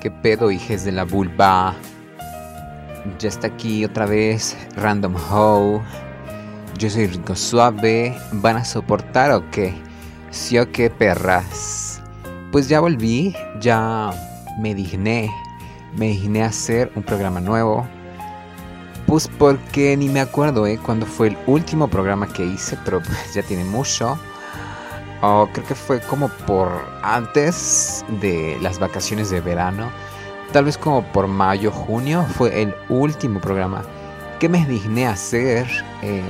¿Qué pedo, hijes de la vulva? Ya está aquí otra vez Random How. Yo soy Rico Suave. ¿Van a soportar o qué? Sí o qué, perras. Pues ya volví, ya me digné. Me digné a hacer un programa nuevo. Pues porque ni me acuerdo, ¿eh? Cuando fue el último programa que hice, pero ya tiene mucho. Oh, creo que fue como por antes de las vacaciones de verano. Tal vez como por mayo, junio. Fue el último programa que me digné hacer eh,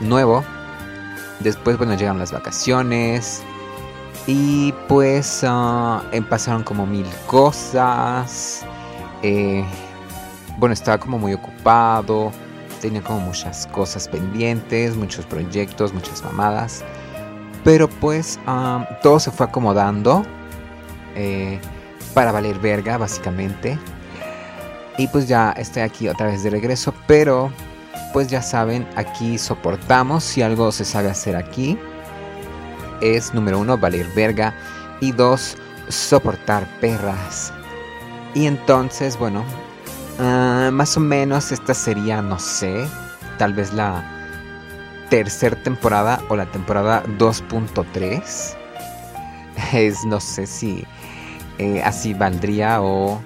nuevo. Después, bueno, llegaron las vacaciones. Y pues uh, pasaron como mil cosas. Eh, bueno, estaba como muy ocupado. Tenía como muchas cosas pendientes, muchos proyectos, muchas mamadas. Pero pues todo se fue acomodando eh, para valer verga, básicamente. Y pues ya estoy aquí otra vez de regreso. Pero pues ya saben, aquí soportamos si algo se sabe hacer aquí. Es número uno, valer verga. Y dos, soportar perras. Y entonces, bueno, ah, más o menos esta sería, no sé, tal vez la tercera temporada o la temporada 2.3. Es, no sé si eh, así valdría o...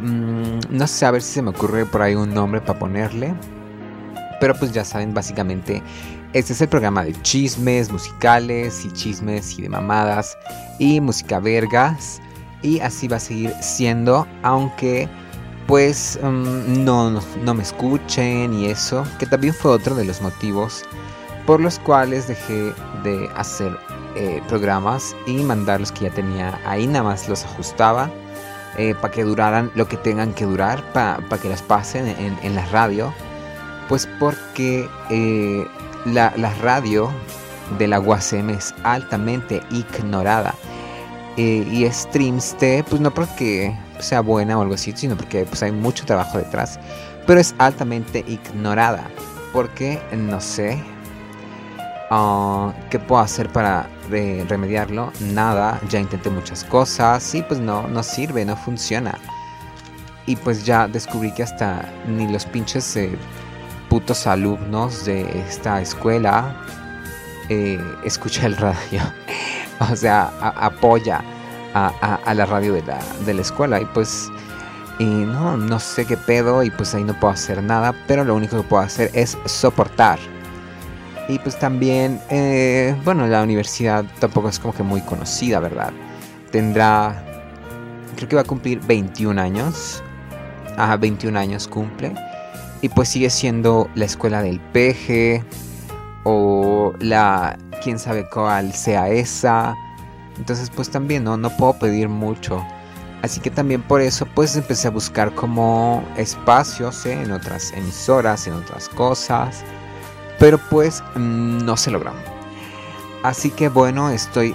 Mm, no sé, a ver si se me ocurre por ahí un nombre para ponerle. Pero pues ya saben, básicamente, este es el programa de chismes musicales y chismes y de mamadas y música vergas. Y así va a seguir siendo, aunque pues mm, no, no, me escuchen y eso, que también fue otro de los motivos por los cuales dejé de hacer eh, programas y mandar los que ya tenía ahí, nada más los ajustaba eh, para que duraran lo que tengan que durar, para que las pasen en, la radio, pues porque eh, la, la, radio de la UACM es altamente ignorada. y Streamste, pues no porque sea buena o algo así, sino porque pues, hay mucho trabajo detrás. Pero es altamente ignorada. Porque no sé ah, qué puedo hacer para remediarlo. Nada, ya intenté muchas cosas y pues no, no sirve, no funciona. Y pues ya descubrí que hasta ni los pinches eh, putos alumnos de esta escuela eh, escucha el radio. o sea, apoya a, la radio de la, de la, escuela y pues y no, no sé qué pedo y pues ahí no puedo hacer nada, pero lo único que puedo hacer es soportar. Y pues también, eh, bueno, la universidad tampoco es como que muy conocida, ¿verdad? Tendrá, creo que va a cumplir 21 años. Ajá, 21 años cumple. Y pues sigue siendo la escuela del peje o la, quién sabe cuál sea esa entonces pues también no, no puedo pedir mucho. Así que también por eso pues empecé a buscar como espacios ¿eh? en otras emisoras, en otras cosas. Pero pues mm, no se logró. Así que bueno, estoy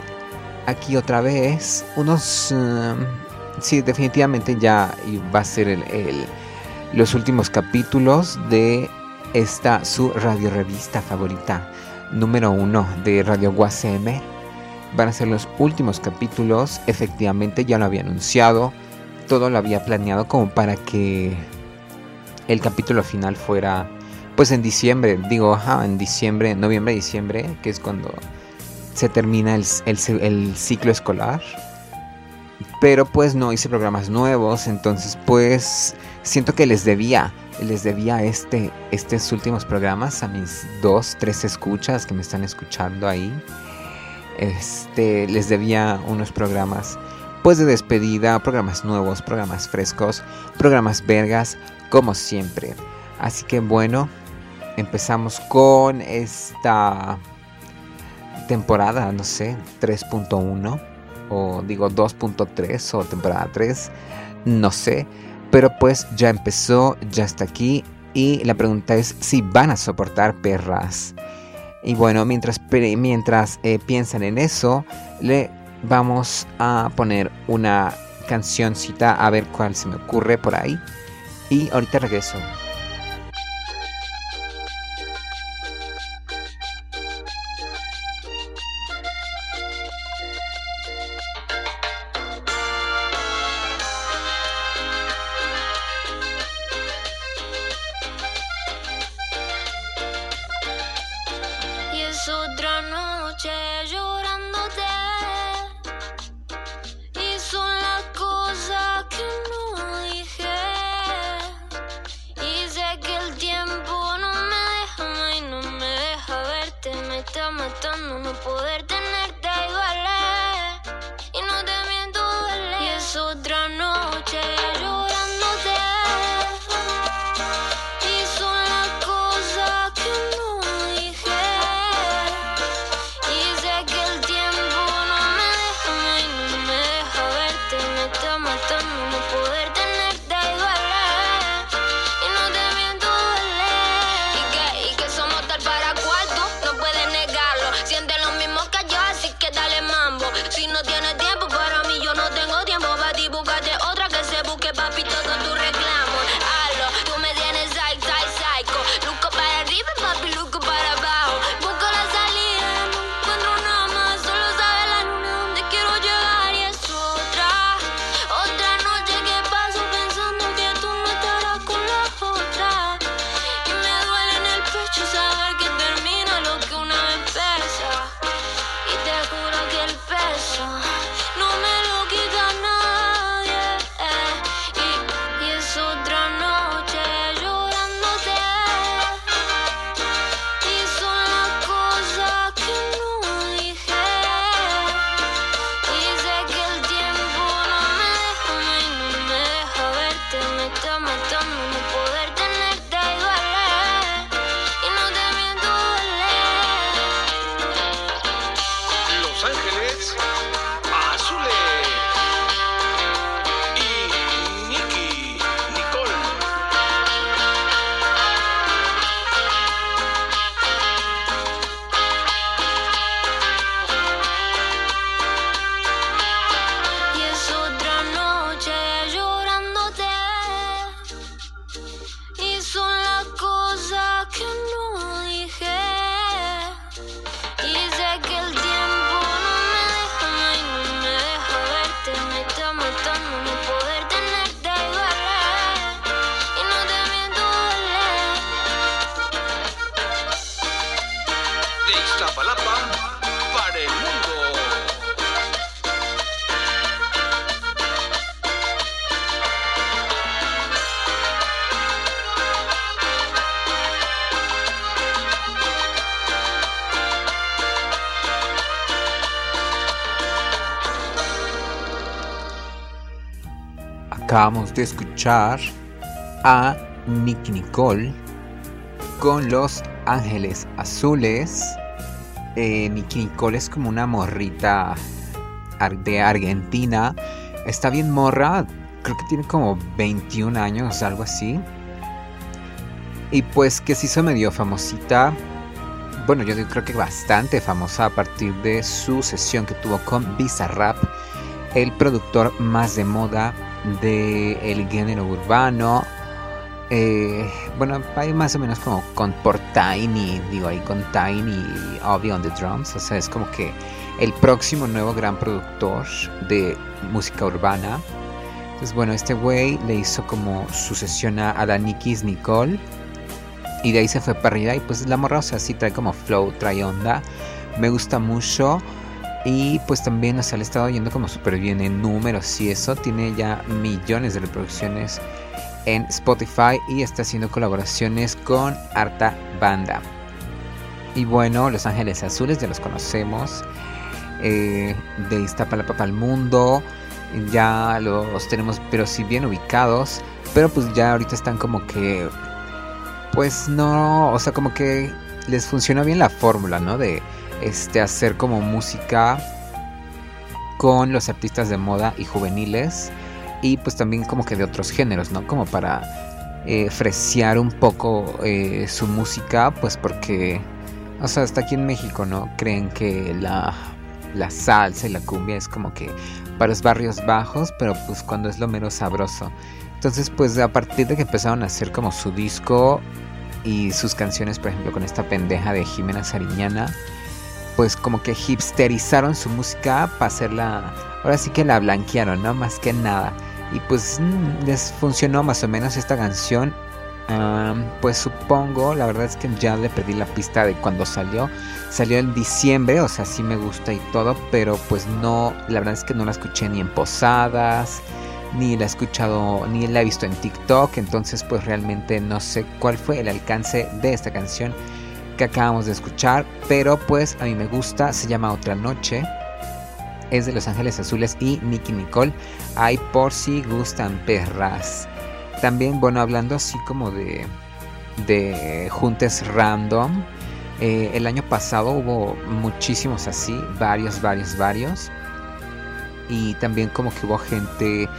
aquí otra vez. Unos... Mm, sí, definitivamente ya va a ser el, los últimos capítulos de esta su radio revista favorita número uno de Radio UACM van a ser los últimos capítulos. Efectivamente, ya lo había anunciado. Todo lo había planeado como para que el capítulo final fuera pues en diciembre. Digo, ajá, en diciembre, noviembre, diciembre, que es cuando se termina el, el ciclo escolar. Pero pues no hice programas nuevos, entonces pues siento que les debía, les debía este, estos últimos programas a mis dos, tres escuchas que me están escuchando ahí este, les debía unos programas pues de despedida, programas nuevos, programas frescos, programas vergas, como siempre. Así que bueno, empezamos con esta temporada, no sé, 3.1 o digo 2.3 o temporada 3, no sé, pero pues ya empezó, ya está aquí y la pregunta es si van a soportar perras. Y bueno, mientras, mientras eh, piensan en eso, le vamos a poner una cancioncita a ver cuál se me ocurre por ahí. Y ahorita regreso. for Acabamos de escuchar a Nicky Nicole con Los Ángeles Azules. Eh, Nicole es como una morrita de Argentina. Está bien morra, creo que tiene como 21 años, algo así. Y pues que se hizo medio famosita. Bueno, yo creo que bastante famosa a partir de su sesión que tuvo con Bizarrap, el productor más de moda del el género urbano. Eh, bueno, hay más o menos como con por Tiny, digo ahí con Tiny y on the drums. O sea, es como que el próximo nuevo gran productor de música urbana. Entonces, bueno, este güey le hizo como sucesión a la Nikki's Nicole. Y de ahí se fue para arriba. Y pues la morra, o sí trae como flow, trae onda. Me gusta mucho. Y pues también, o sea, le estado yendo como súper bien en números y eso. Tiene ya millones de reproducciones en Spotify y está haciendo colaboraciones con harta banda. Y bueno, Los Ángeles Azules ya los conocemos. Eh, de Iztapalapa para el mundo. Ya los tenemos, pero sí bien ubicados. Pero pues ya ahorita están como que. Pues no. O sea, como que les funciona bien la fórmula, ¿no? De este, hacer como música con los artistas de moda y juveniles y pues también como que de otros géneros, ¿no? Como para eh, freciar un poco eh, su música, pues porque, o sea, hasta aquí en México, ¿no? Creen que la, la salsa y la cumbia es como que para los barrios bajos, pero pues cuando es lo menos sabroso. Entonces, pues a partir de que empezaron a hacer como su disco y sus canciones, por ejemplo, con esta pendeja de Jimena Sariñana, pues como que hipsterizaron su música para hacerla, ahora sí que la blanquearon, ¿no? Más que nada. Y pues mm, les funcionó más o menos esta canción. pues supongo, la verdad es que ya le perdí la pista de cuando salió. Salió en diciembre, o sea, sí me gusta y todo, pero pues no, la verdad es que no la escuché ni en posadas, ni la he escuchado, ni la he visto en TikTok, entonces pues realmente no sé cuál fue el alcance de esta canción que acabamos de escuchar, pero pues a mí me gusta, se llama Otra Noche. Es de Los Ángeles Azules y Nicky Nicole. Hay por si gustan perras. También, bueno, hablando así como de, de juntes random. Eh, el año pasado hubo muchísimos así, varios, varios, varios. Y también como que hubo gente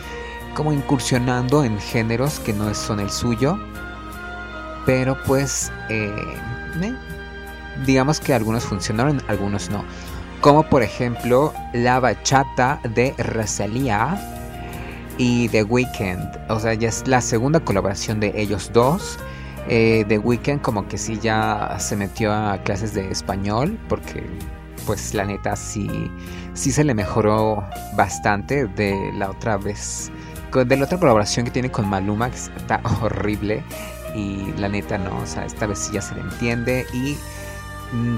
como incursionando en géneros que no son el suyo. Pero pues, eh, digamos que algunos funcionaron, algunos no. Como por ejemplo la bachata de Rosalía y The Weeknd. O sea, ya es la segunda colaboración de ellos dos. Eh, The Weeknd como que sí ya se metió a clases de español porque pues la neta sí, sí se le mejoró bastante de la otra vez. De la otra colaboración que tiene con Maluma, que está horrible. Y la neta no, o sea, esta vez sí ya se le entiende. Y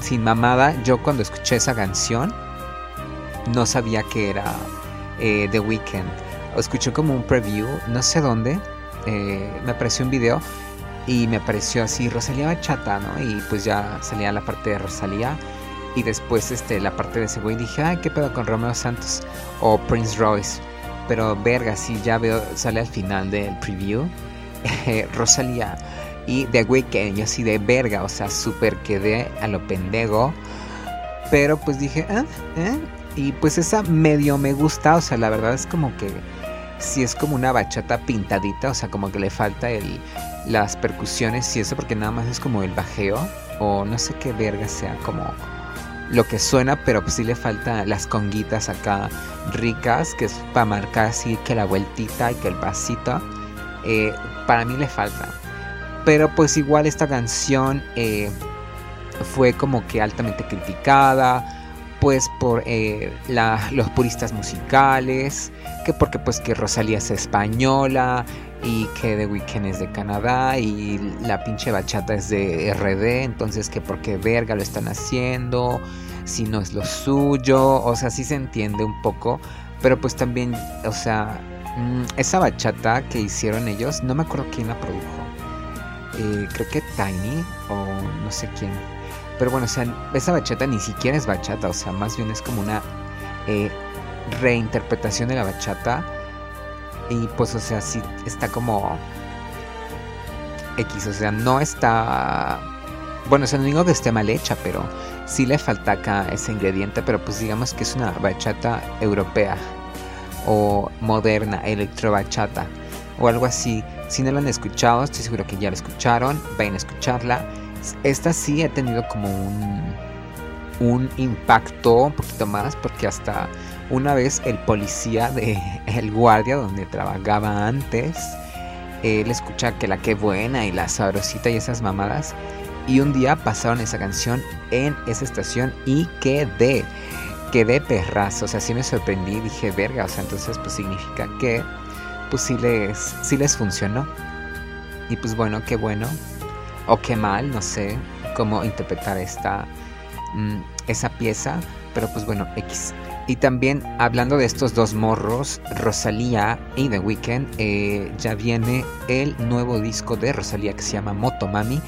sin mamada, yo cuando escuché esa canción, no sabía que era eh, The Weeknd. Escuché como un preview, no sé dónde. Eh, me apareció un video y me apareció así Rosalía Bachata, ¿no? Y pues ya salía la parte de Rosalía y después este, la parte de ese güey dije, ay, ¿qué pedo con Romeo Santos o Prince Royce? Pero verga, sí, ya veo, sale al final del preview Rosalía y The Weeknd, yo así de verga, o sea, súper quedé a lo pendejo. Pero pues dije, ¿eh? Y pues esa medio me gusta, o sea, la verdad es como que si es como una bachata pintadita, o sea, como que le falta el, las percusiones y eso, porque nada más es como el bajeo, o no sé qué verga sea como lo que suena, pero pues sí le falta las conguitas acá ricas, que es para marcar así que la vueltita y que el pasito. Eh, para mí le falta. Pero pues igual esta canción eh, fue como que altamente criticada pues por eh, los puristas musicales, que porque pues que Rosalía es española y que The Weeknd es de Canadá y la pinche bachata es de RD, entonces que porque verga lo están haciendo, si no es lo suyo, o sea, sí se entiende un poco, pero pues también, o sea, mm, esa bachata que hicieron ellos, no me acuerdo quién la produjo, eh, creo que Tiny o no sé quién pero bueno, o sea, esa bachata ni siquiera es bachata, o sea, más bien es como una eh, reinterpretación de la bachata. Y pues, o sea, sí está como X, o sea, no está... Bueno, o sea, no digo que esté mal hecha, pero sí le falta acá ese ingrediente, pero pues digamos que es una bachata europea o moderna, electro bachata o algo así. Si no la han escuchado, estoy seguro que ya la escucharon, vayan a escucharla esta sí ha tenido como un, un impacto un poquito más porque hasta una vez el policía de el guardia donde trabajaba antes él escucha que la que buena y la sabrosita y esas mamadas y un día pasaron esa canción en esa estación y quedé quedé perrazo o sea sí me sorprendí dije verga o sea entonces pues significa que pues sí les sí les funcionó y pues bueno qué bueno o qué mal, no sé cómo interpretar esta mm, esa pieza, pero pues bueno, X. Y también hablando de estos dos morros, Rosalía y The Weeknd, eh, ya viene el nuevo disco de Rosalía que se llama Motomami,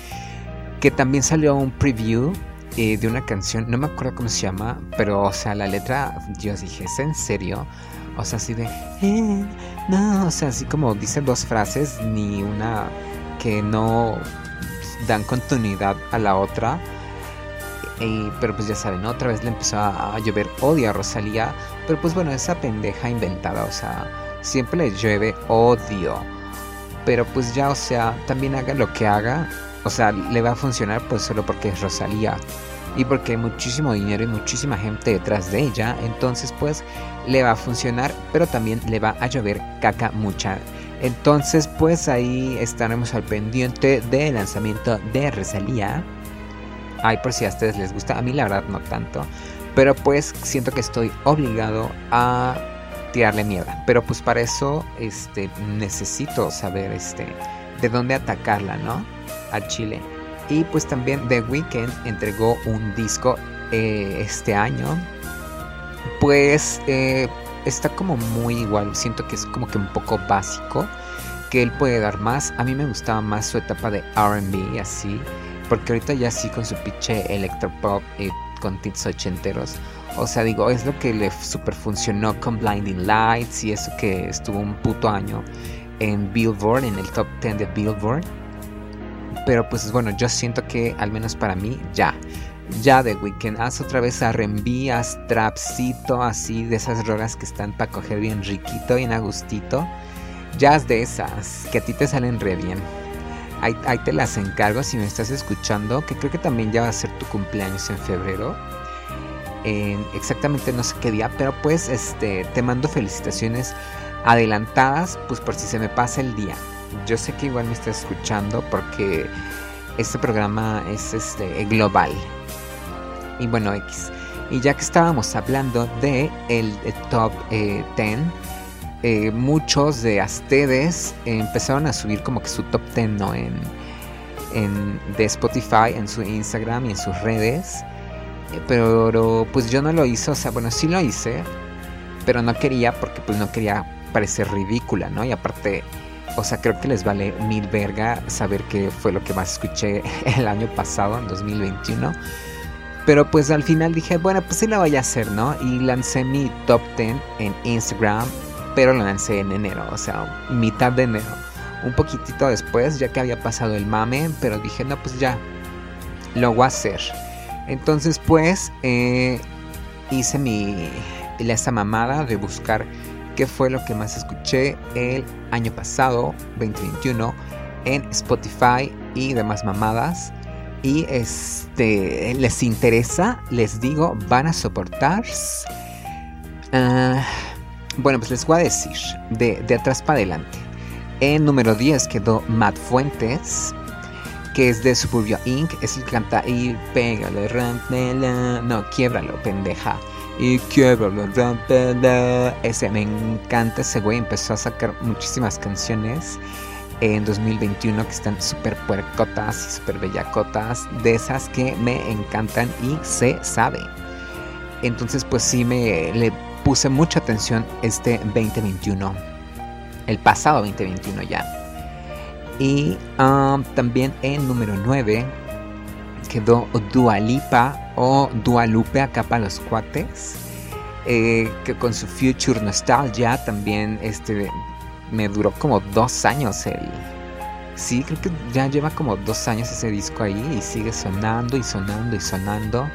que también salió un preview eh, de una canción, no me acuerdo cómo se llama, pero o sea, la letra, yo dije, ¿es en serio? O sea, así de, eh, no, o sea, así como dice dos frases, ni una que no dan continuidad a la otra. pero pues ya saben, otra vez le empezó a, llover odio a Rosalía. Pero pues bueno, esa pendeja inventada, o sea, siempre le llueve odio. Pero pues ya, o sea, también haga lo que haga. O sea, le va a funcionar pues solo porque es Rosalía. Y porque hay muchísimo dinero y muchísima gente detrás de ella. Entonces pues le va a funcionar. Pero también le va a llover caca mucha entonces, pues ahí estaremos al pendiente del lanzamiento de Rosalía. Ay, por si a ustedes les gusta. A mí la verdad no tanto. Pero pues siento que estoy obligado a tirarle mierda. Pero pues para eso este, necesito saber este, de dónde atacarla, ¿no? A Chile. Y pues también The Weeknd entregó un disco eh, este año. Pues eh, está como muy igual, siento que es como que un poco básico, que él puede dar más. A mí me gustaba más su etapa de RB, así. porque ahorita ya sí con su pinche electropop y con tints ochenteros. O sea, digo, es lo que le super funcionó con Blinding Lights y eso que estuvo un puto año en Billboard, en el top 10 de Billboard. Pero pues bueno, yo siento que al menos para mí ya. Ya de Weekend, haz otra vez a haz trapcito, así de esas rolas que están para coger bien riquito, bien a gustito. Jazz de esas, que a ti te salen re bien. Ahí, te las encargo si me estás escuchando, que creo que también ya va a ser tu cumpleaños en febrero. exactamente no sé qué día, pero pues este te mando felicitaciones adelantadas, pues por si se me pasa el día. Yo sé que igual me estás escuchando porque este programa es este global. Y bueno, X. Y ya que estábamos hablando de el, top 10, eh, eh, muchos de ustedes empezaron a subir como que su top 10 ¿no? en, en, de Spotify, en su Instagram y en sus redes. Eh, pero pues yo no lo hice, o sea, bueno, sí lo hice, pero no quería porque pues no quería parecer ridícula, ¿no? Y aparte, o sea, creo que les vale mil verga saber qué fue lo que más escuché el año pasado, en 2021. Pero pues al final dije, bueno, pues sí lo voy a hacer, ¿no? Y lancé mi top 10 en Instagram, pero lo lancé en enero, o sea, mitad de enero. Un poquitito después, ya que había pasado el mame, pero dije, no, pues ya, lo voy a hacer. Entonces pues eh, hice mi, esta mamada de buscar qué fue lo que más escuché el año pasado, 2021, en Spotify y demás mamadas. Y este, les interesa, les digo, van a soportar. Ah, bueno, pues les voy a decir, de, de atrás para adelante. En número 10 quedó Matt Fuentes, que es de Suburbio Inc. Es el que canta y pégale, rompela. No, quiebralo, pendeja y quiero Ese me encanta ese güey. Empezó a sacar muchísimas canciones en 2021 que están súper puercotas y súper bellacotas. De esas que me encantan y se sabe. Entonces, pues sí me le puse mucha atención este 2021. El pasado 2021 ya. Y um, también en número 9 quedó Dualipa o Dualupe acá para los cuates. Eh, que con su Future Nostalgia también este, me duró como dos años el... Sí, creo que ya lleva como dos años ese disco ahí y sigue sonando y sonando y sonando.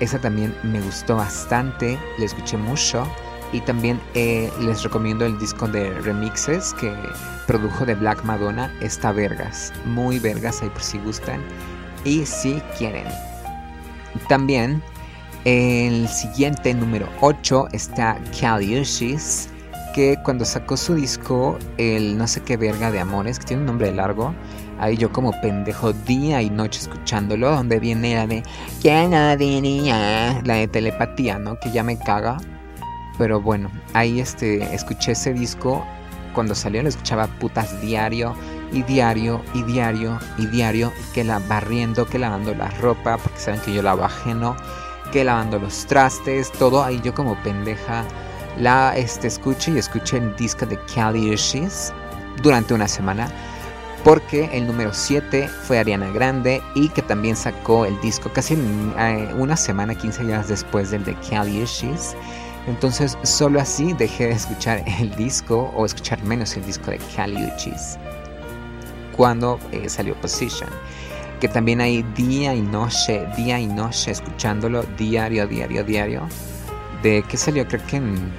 Esa también me gustó bastante, le escuché mucho. Y también eh, les recomiendo el disco de remixes que produjo de Black Madonna, está vergas, muy vergas ahí por si gustan y si quieren. También el siguiente número 8 está Kaliushis, que cuando sacó su disco, el no sé qué verga de amores, que tiene un nombre largo, ahí yo como pendejo día y noche escuchándolo, donde viene la de ¿Quién la diría? La de telepatía, ¿no? Que ya me caga. Pero bueno, ahí este, escuché ese disco, cuando salió lo escuchaba putas diario y diario y diario y diario que la barriendo, que lavando la ropa, porque saben que yo la ajeno, que lavando los trastes, todo ahí yo como pendeja la este, escuché y escuché el disco de Cali durante una semana porque el número 7 fue Ariana Grande y que también sacó el disco casi eh, una semana, 15 días después del de Cali Entonces solo así dejé de escuchar el disco o escuchar menos el disco de Cali cuando eh, salió Position. Que también hay día y noche, día y noche escuchándolo diario, diario, diario. De que salió creo que en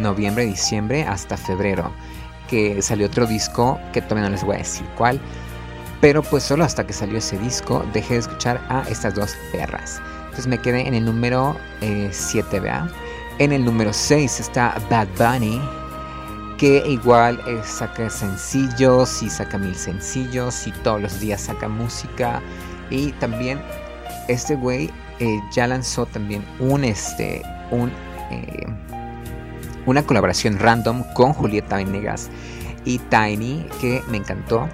noviembre, diciembre hasta febrero. Que salió otro disco que todavía no les voy a decir cuál. Pero pues solo hasta que salió ese disco dejé de escuchar a estas dos perras. Entonces me quedé en el número 7, eh, ¿vea? En el número 6 está Bad Bunny que igual eh, saca sencillos y saca mil sencillos y todos los días saca música. Y también este güey eh, ya lanzó también un este un eh, una colaboración random con Julieta Venegas y Tiny que me encantó.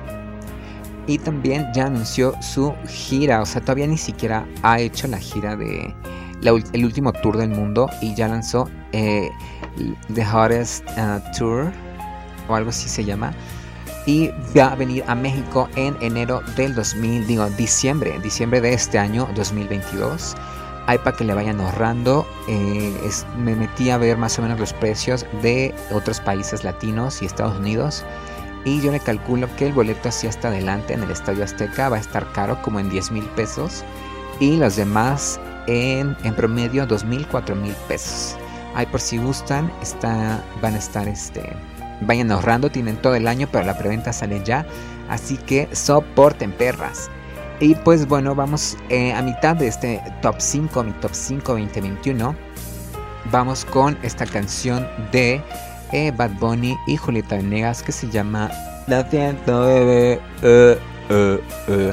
Y también ya anunció su gira o sea todavía ni siquiera ha hecho la gira de el último tour del mundo y ya lanzó The Hottest uh, Tour o algo así se llama. y va a venir a México en enero del 2000, digo, diciembre, diciembre de este año 2022. Hay para que le vayan ahorrando. Eh, me metí a ver más o menos los precios de otros países latinos y Estados Unidos. Y yo le calculo que el boleto así hasta adelante en el Estadio Azteca va a estar caro como en 10 mil pesos. Y los demás en, en promedio 2 mil, 4 mil pesos. Ahí por si gustan, está, van a estar este, Vayan ahorrando, tienen todo el año, pero la preventa sale ya. Así que soporten perras. Y pues bueno, vamos eh, a mitad de este top 5, mi top 5 2021. Vamos con esta canción de eh, Bad Bunny y Julieta Venegas que se llama La siento bebé. Uh,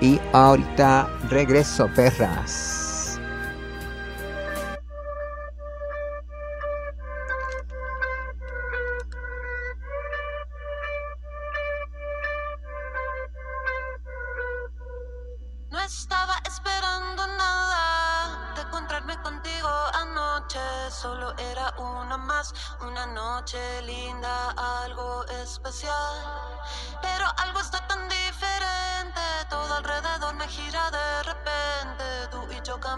y ahorita regreso, perras.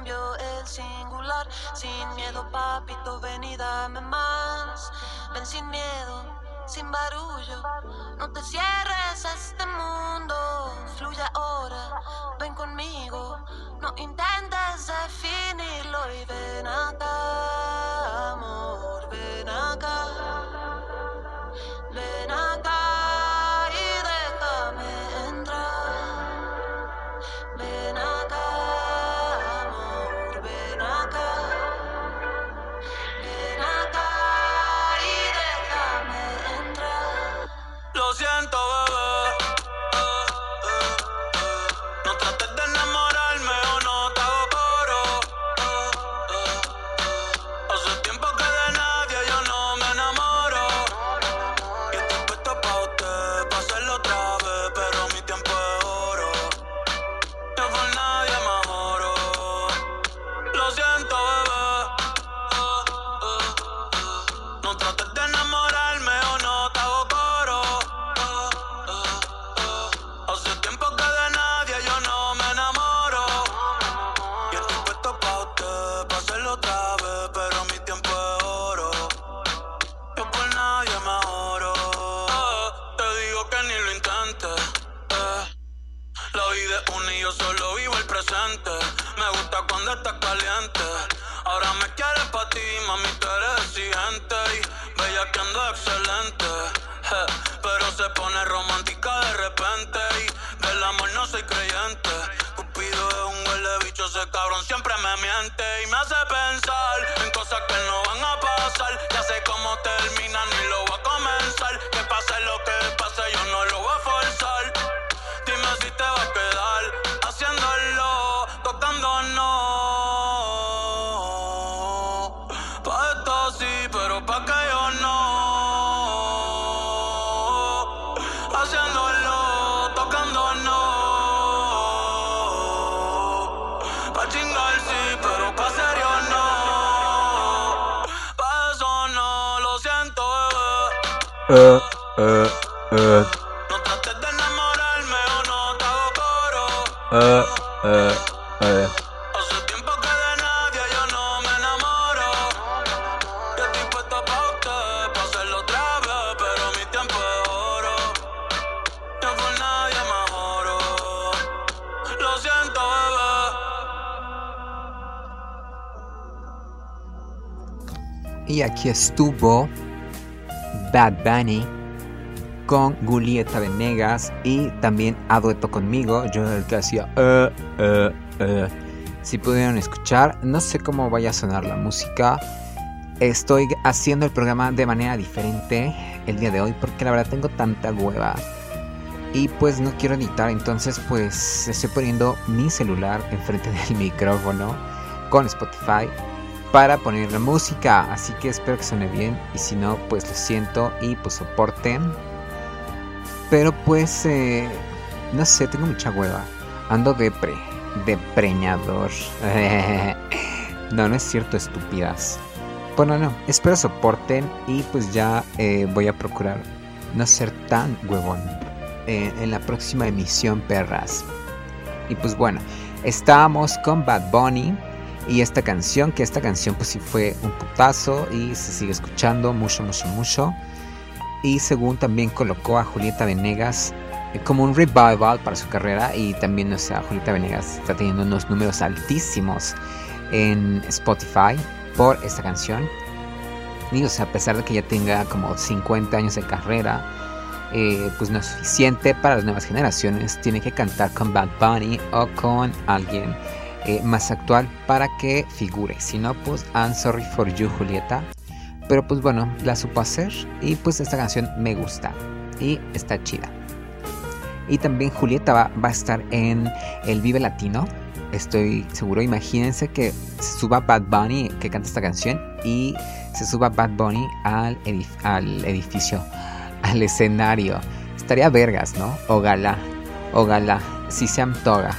Cambio el singular, sin miedo, papito, ven y dame más. Ven sin miedo, sin barullo, no te cierres a este mundo. Fluye ahora, ven conmigo, no intentes definirlo y ven acá, cuando estás caliente. Ahora me quieres pa' ti, mami, tú eres exigente. Y bella que ando excelente. Pero se pone romántica de repente. Y del amor no soy creyente. Cupido es un huele bicho, ese cabrón siempre me miente. Uh, uh, uh, No trates de enamorarme o no te hago coro. uh, uh, uh. Hace tiempo que de nadie yo no me enamoro. Yo estoy puesto pa' usted, pa' hacerlo otra vez, pero mi tiempo es oro. Yo por nadie me oro. Lo siento, bebé. Y aquí estuvo Bad Bunny con Julieta Venegas y también a dueto conmigo. Yo el que hacía. "Eh, eh, eh". Si pudieron escuchar, no sé cómo vaya a sonar la música. Estoy haciendo el programa de manera diferente el día de hoy porque la verdad tengo tanta hueva. Y pues no quiero editar, entonces pues estoy poniendo mi celular enfrente del micrófono con Spotify para poner la música. Así que espero que suene bien. Y si no, pues lo siento y pues soporten. Pero pues, eh, no sé, tengo mucha hueva. Ando depre, depreñador. no, no es cierto, estúpidas. Bueno, no, espero soporten y pues ya eh, voy a procurar no ser tan huevón eh, en la próxima emisión, perras. Y pues bueno, estábamos con Bad Bunny y esta canción, que esta canción pues sí fue un putazo y se sigue escuchando mucho, mucho, mucho. Y según también colocó a Julieta Venegas eh, como un revival para su carrera y también, o sea, Julieta Venegas está teniendo unos números altísimos en Spotify por esta canción. Y o sea, a pesar de que ya tenga como 50 años de carrera, eh, pues no es suficiente para las nuevas generaciones. Tiene que cantar con Bad Bunny o con alguien eh, más actual para que figure. Si no, pues I'm sorry for you, Julieta. Pero pues bueno, la supo hacer y pues esta canción me gusta y está chida. Y también Julieta va, va a estar en el Vive Latino estoy seguro, imagínense que se suba Bad Bunny que canta esta canción y se suba Bad Bunny al, al edificio, al escenario. Estaría vergas, ¿no? Ojalá, ojalá, si se antoga.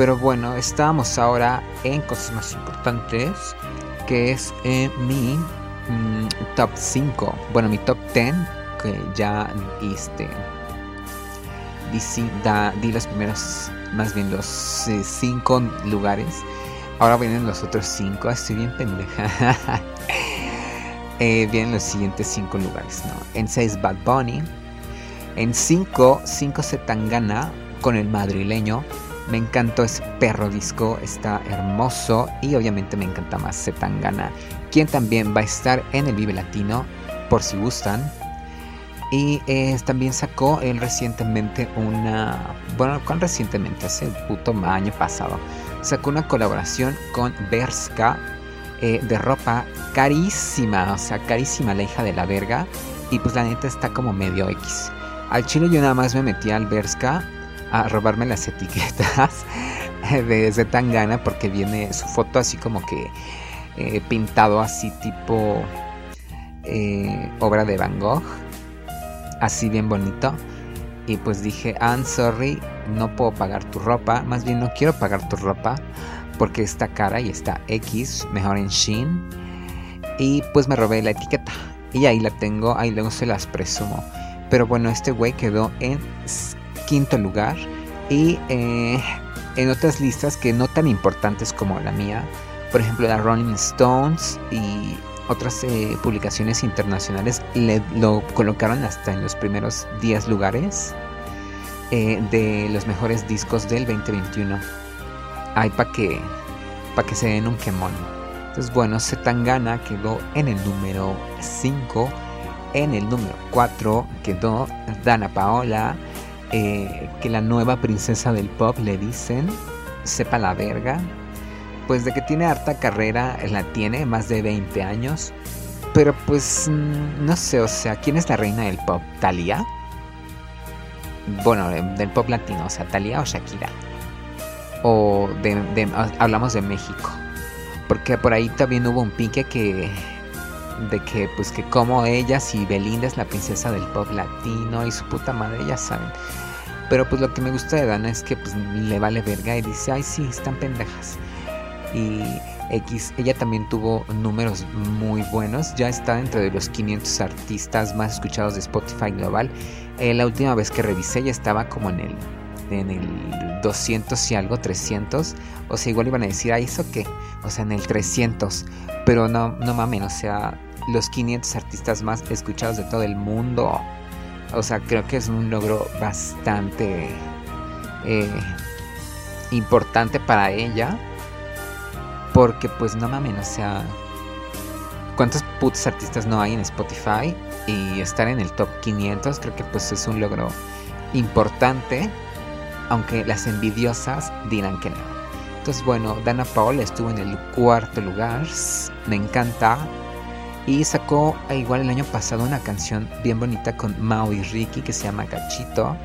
Pero bueno, estamos ahora en cosas más importantes, que es en mi mm, top 5, bueno, mi top 10, que ya este, di, da, di los primeros más bien los eh, cinco lugares. Ahora vienen los otros cinco. Estoy bien pendeja. eh, vienen los siguientes cinco lugares. ¿no? En 6 Bad Bunny. En 5, 5 Zetangana con el madrileño. Me encantó ese perro disco, está hermoso y obviamente me encanta más Zetangana, quien también va a estar en el Vive Latino, por si gustan. Y eh, también sacó él recientemente una. Bueno, con recientemente, hace el puto año pasado. Sacó una colaboración con Berska eh, de ropa carísima. O sea, carísima la hija de la verga. Y pues la neta está como medio X. Al chile yo nada más me metí al Berska a robarme las etiquetas de Zetangana porque viene su foto así como que eh, pintado así tipo obra de Van Gogh así bien bonito. Y pues dije, I'm sorry, no puedo pagar tu ropa. Más bien no quiero pagar tu ropa porque está cara y está X, mejor en Shein. Y pues me robé la etiqueta. Y ahí la tengo, ahí luego se las presumo. Pero bueno, este güey quedó en quinto lugar. Y eh, en otras listas que no tan importantes como la mía. Por ejemplo, la Rolling Stones y otras eh, publicaciones internacionales le, lo colocaron hasta en los primeros 10 lugares eh, de los mejores discos del 2021. Hay para que, pa que se den un quemón. Entonces, bueno, Zetangana quedó en el número 5. En el número 4 quedó Dana Paola, eh, que la nueva princesa del pop le dicen, sepa la verga, pues de que tiene harta carrera, la tiene, más de 20 años. Pero pues mm, no sé, o sea, ¿quién es la reina del pop? ¿Talia? Bueno, del pop latino, o sea, ¿Talia o Shakira? O de, hablamos de México. Porque por ahí también hubo un pique que de que pues que como ellas y Belinda es la princesa del pop latino y su puta madre, ya saben. Pero pues lo que me gusta de Dana es que pues le vale verga y dice, ay sí, están pendejas y X, ella también tuvo números muy buenos, ya está entre los 500 artistas más escuchados de Spotify global. Eh, la última vez que revisé ya estaba como en el, en el 200 y algo, 300. O sea, igual iban a decir, ¿ah, eso qué? O sea, en el 300. Pero no, no mamen, o sea, los 500 artistas más escuchados de todo el mundo. O sea, creo que es un logro bastante eh, importante para ella porque pues no mames, o sea, ¿cuántos putos artistas no hay en Spotify? Y estar en el top 500 creo que pues es un logro importante, aunque las envidiosas dirán que no. Entonces bueno, Dana Paola estuvo en el cuarto lugar, me encanta. Y sacó igual el año pasado una canción bien bonita con Mao y Ricky que se llama Cachito.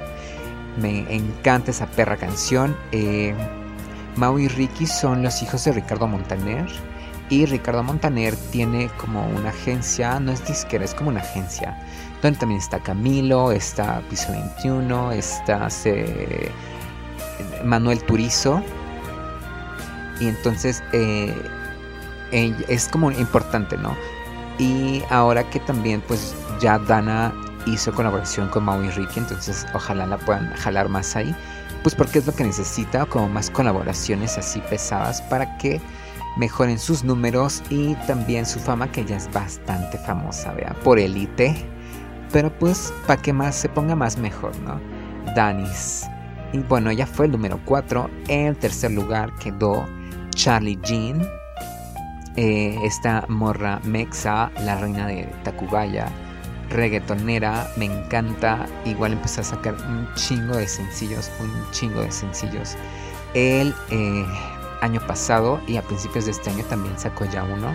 Me encanta esa perra canción. Eh, Mau y Ricky son los hijos de Ricardo Montaner. Y Ricardo Montaner tiene como una agencia, no es disquera, es como una agencia. Donde también está Camilo, está Piso 21, está Manuel Turizo. Y entonces eh, es como importante, ¿no? Y ahora que también pues ya Dana hizo colaboración con Maui Ricky, entonces ojalá la puedan jalar más ahí, pues porque es lo que necesita, como más colaboraciones así pesadas para que mejoren sus números y también su fama, que ya es bastante famosa, vea, por Elite. Pero pues, para que más se ponga más mejor, ¿no? Danis. Y bueno, ella fue el número 4. En tercer lugar quedó Charlie Jean. Eh, esta morra mexa, la reina de Tacubaya, reggaetonera, me encanta. Igual empezó a sacar un chingo de sencillos, un chingo de sencillos. El eh, año pasado y a principios de este año también sacó ya uno.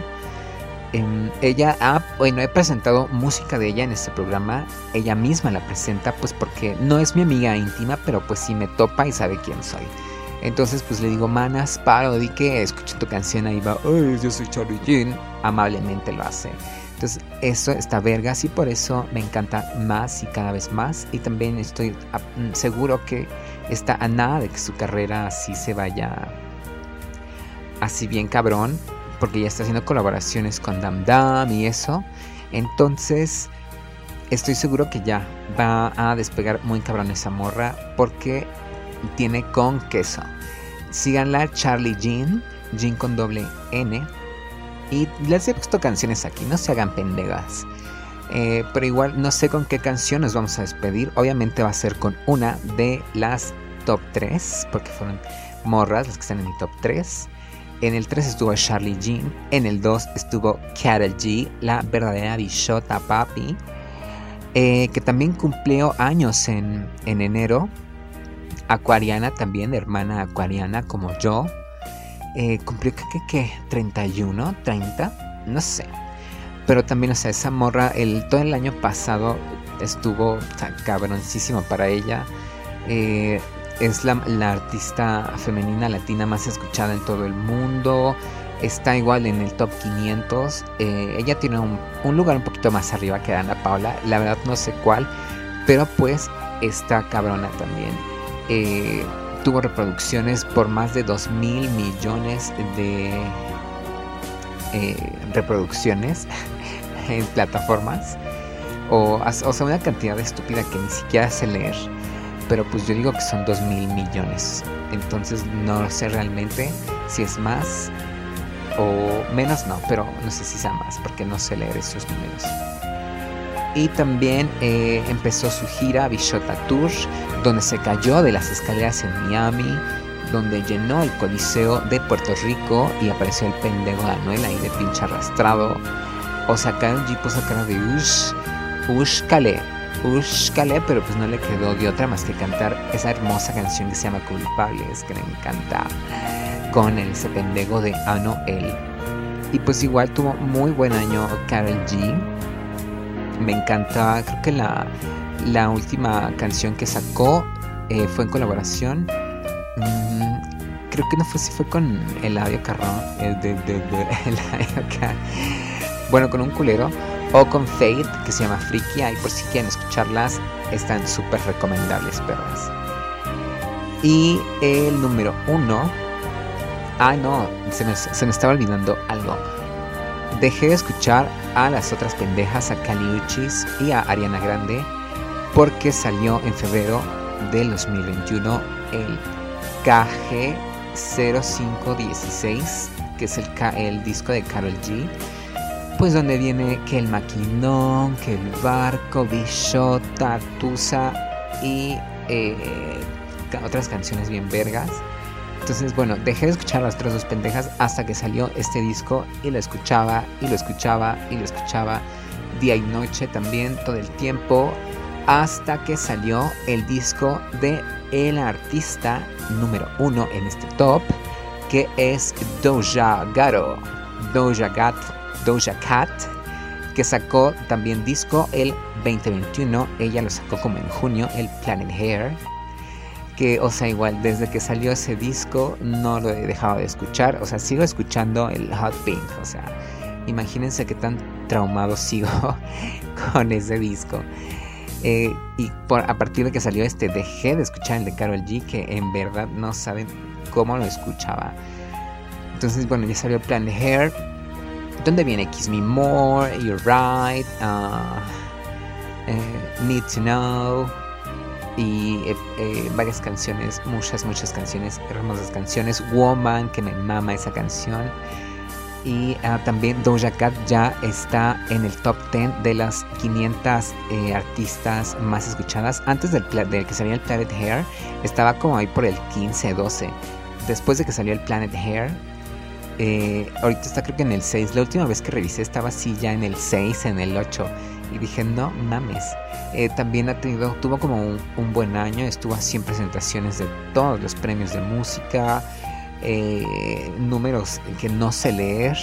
Em, ella ha, bueno, he presentado música de ella en este programa. Ella misma la presenta, pues porque no es mi amiga íntima, pero pues sí me topa y sabe quién soy. Entonces, pues le digo, manas, paro, di que escucho tu canción, ahí va, Ay, yo soy Charlie Jean. Amablemente lo hace. Entonces, eso está vergas y por eso me encanta más y cada vez más. Y también estoy mm, seguro que está a nada de que su carrera así se vaya así bien cabrón porque ya está haciendo colaboraciones con Dam Dam y eso. Entonces, estoy seguro que ya va a despegar muy cabrón esa morra porque tiene con queso. Síganla, Charlie Jean, Jean con doble N. Y les he puesto canciones aquí, no se hagan pendejas. Eh, pero igual no sé con qué canción nos vamos a despedir. Obviamente va a ser con una de las top 3, porque fueron morras las que están en mi top 3. En el 3 estuvo Charlie Jean. En el 2 estuvo Carol G, la verdadera bichota papi. Eh, que también cumplió años en, enero. Acuariana también, hermana acuariana como yo. Eh, cumplió, ¿qué, qué, qué? ¿31? ¿30? No sé. Pero también, o sea, esa morra, el, todo el año pasado estuvo cabroncísimo para ella. Eh, es la, artista femenina latina más escuchada en todo el mundo. Está igual en el top 500. Eh, ella tiene un, lugar un poquito más arriba que Ana Paula. La verdad no sé cuál. Pero pues está cabrona también. Eh, tuvo reproducciones por más de 2 mil millones de eh, reproducciones en plataformas. O, o sea, una cantidad estúpida que ni siquiera sé leer pero pues yo digo que son 2 mil millones. Entonces no sé realmente si es más o menos, no, pero no sé si sea más, porque no sé leer esos números. Y también eh, empezó su gira Bichota Tour, donde se cayó de las escaleras en Miami, donde llenó el Coliseo de Puerto Rico y apareció el pendejo de Anuel ahí de pinche arrastrado. O sacaron G puso cara de Ush, Ush Kale Ushkale, pero pues no le quedó de otra más que cantar esa hermosa canción que se llama Culpables, que le encanta, con el pendejo de Anuel. Y pues igual tuvo muy buen año Carol G. Me encanta, creo que la, la última canción que sacó eh, fue en colaboración. Mm, creo que no fue si fue con Eladio el de, de, de Bueno, con un culero o con Fate que se llama Freaky. Ahí por si quieren escucharlas, están súper recomendables, perras. Y el número uno. Ah, no, se me, estaba olvidando algo. Dejé de escuchar a las otras pendejas, a Caliuchis y a Ariana Grande, porque salió en febrero del 2021 el KG0516, que es el, el disco de Carol G pues donde viene que el maquinón, que el barco, Bichota, Tusa y eh, otras canciones bien vergas. Entonces, bueno, dejé de escuchar las tres dos pendejas hasta que salió este disco y lo escuchaba y lo escuchaba y lo escuchaba día y noche también todo el tiempo hasta que salió el disco de el artista número uno en este top que es Doja Gato. Doja Gat Doja Cat, que sacó también disco el 2021. Ella lo sacó como en junio, el Planet Hair. Que, o sea, igual, desde que salió ese disco no lo he dejado de escuchar. O sea, sigo escuchando el Hot Pink. O sea, imagínense qué tan traumado sigo con ese disco. Eh, y por, a partir de que salió este, dejé de escuchar el de Carol G, que en verdad no saben cómo lo escuchaba. Entonces, bueno, ya salió Planet Hair ¿Dónde viene Kiss Me More, You're Right, uh, eh, Need to Know y eh, eh, varias canciones, muchas, muchas canciones, hermosas canciones. Woman, que me mama esa canción. Y ah, también Doja Cat ya está en el top 10 de las 500 eh, artistas más escuchadas. Antes del, de que saliera el Planet Hair, estaba como ahí por el 15, 12. Después de que salió el Planet Hair, ahorita está creo que en el 6. La última vez que revisé estaba así ya en el 6, en el 8. Y dije, no mames. Eh, también ha tenido, tuvo como un, buen año, estuvo a 100 presentaciones de todos los premios de música, eh, números que no sé leer,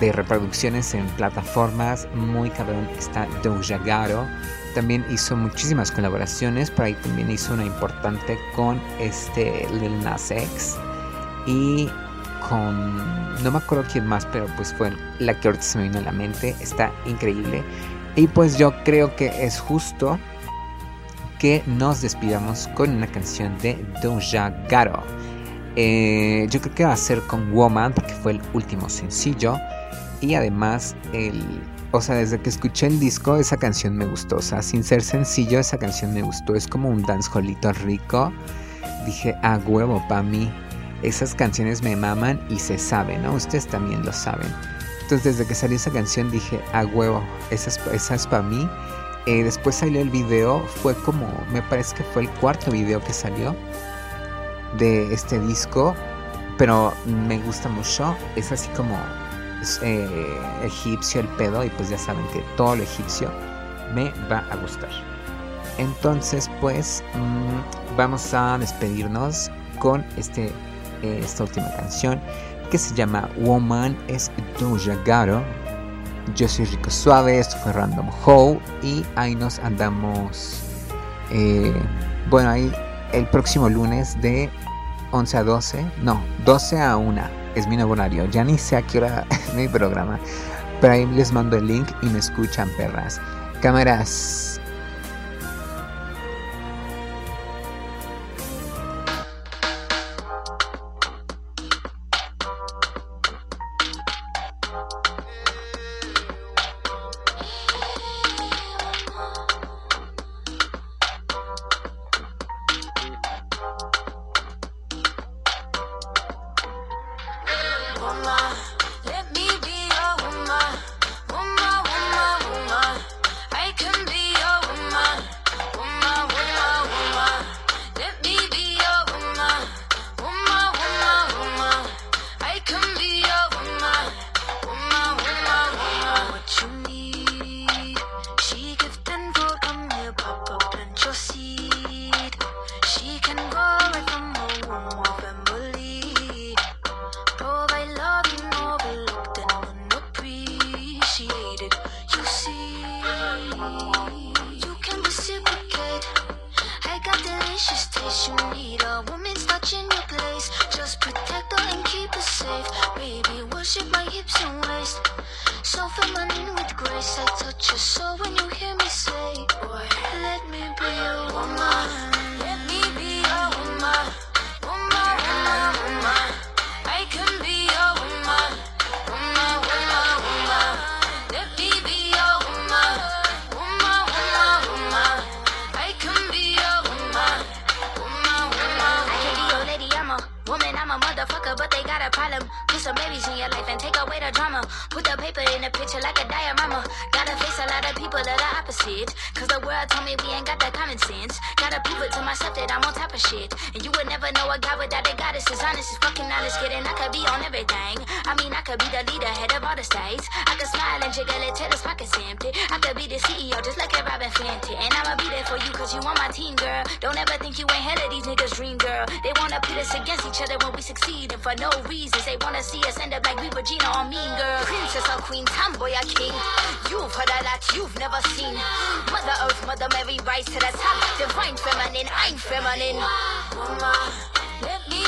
de reproducciones en plataformas, muy cabrón está Doja Garo. También hizo muchísimas colaboraciones, por ahí también hizo una importante con este Lil Nas X y con no me acuerdo quién más, pero pues fue la que ahorita se me vino a la mente, está increíble. Y pues yo creo que es justo que nos despidamos con una canción de Doja Garo. Eh, yo creo que va a ser con Woman porque fue el último sencillo. Y además, el, o sea, desde que escuché el disco, esa canción me gustó. O sea, sin ser sencillo, esa canción me gustó. Es como un dancehallito rico. Dije, a huevo, pa' mí. Esas canciones me maman y se sabe, ¿no? Ustedes también lo saben. Entonces desde que salió esa canción dije, a huevo, esa es, para mí. Eh, después salió el video, fue como, me parece que fue el cuarto video que salió de este disco, pero me gusta mucho, es así como eh, egipcio el pedo y pues ya saben que todo lo egipcio me va a gustar. Entonces pues mm, vamos a despedirnos con este, eh, esta última canción que se llama Woman es Doja Garo. Yo soy Rico Suave, esto fue Random How y ahí nos andamos. Eh, bueno, ahí el próximo lunes de 11 a 12, no, 12 a 1 es mi nuevo horario. Ya ni sé a qué hora es mi programa, pero ahí les mando el link y me escuchan, perras. Cámaras. myself that I'm on top of shit. And you would never know a guy without a goddess. As honest as fucking honest, kidding. I could be on everything. I mean, I could be the leader, head of all the states. I could smile and jiggle it till his pockets empty. I could be the CEO, just like a Robin Fenty. And I'ma be there for you, cause you on my team, girl. Don't ever think you ain't had of these niggas' dream, girl. They wanna pit us against each other when we succeed. And for no reasons, they wanna see us end up like we Regina or Mean Girl. Princess or Queen, Tomboy or King. You've heard a lot you've never seen. Mother Earth, Mother Mary, rise to the top. Divine feminine, Ay, femenino. Mama, let me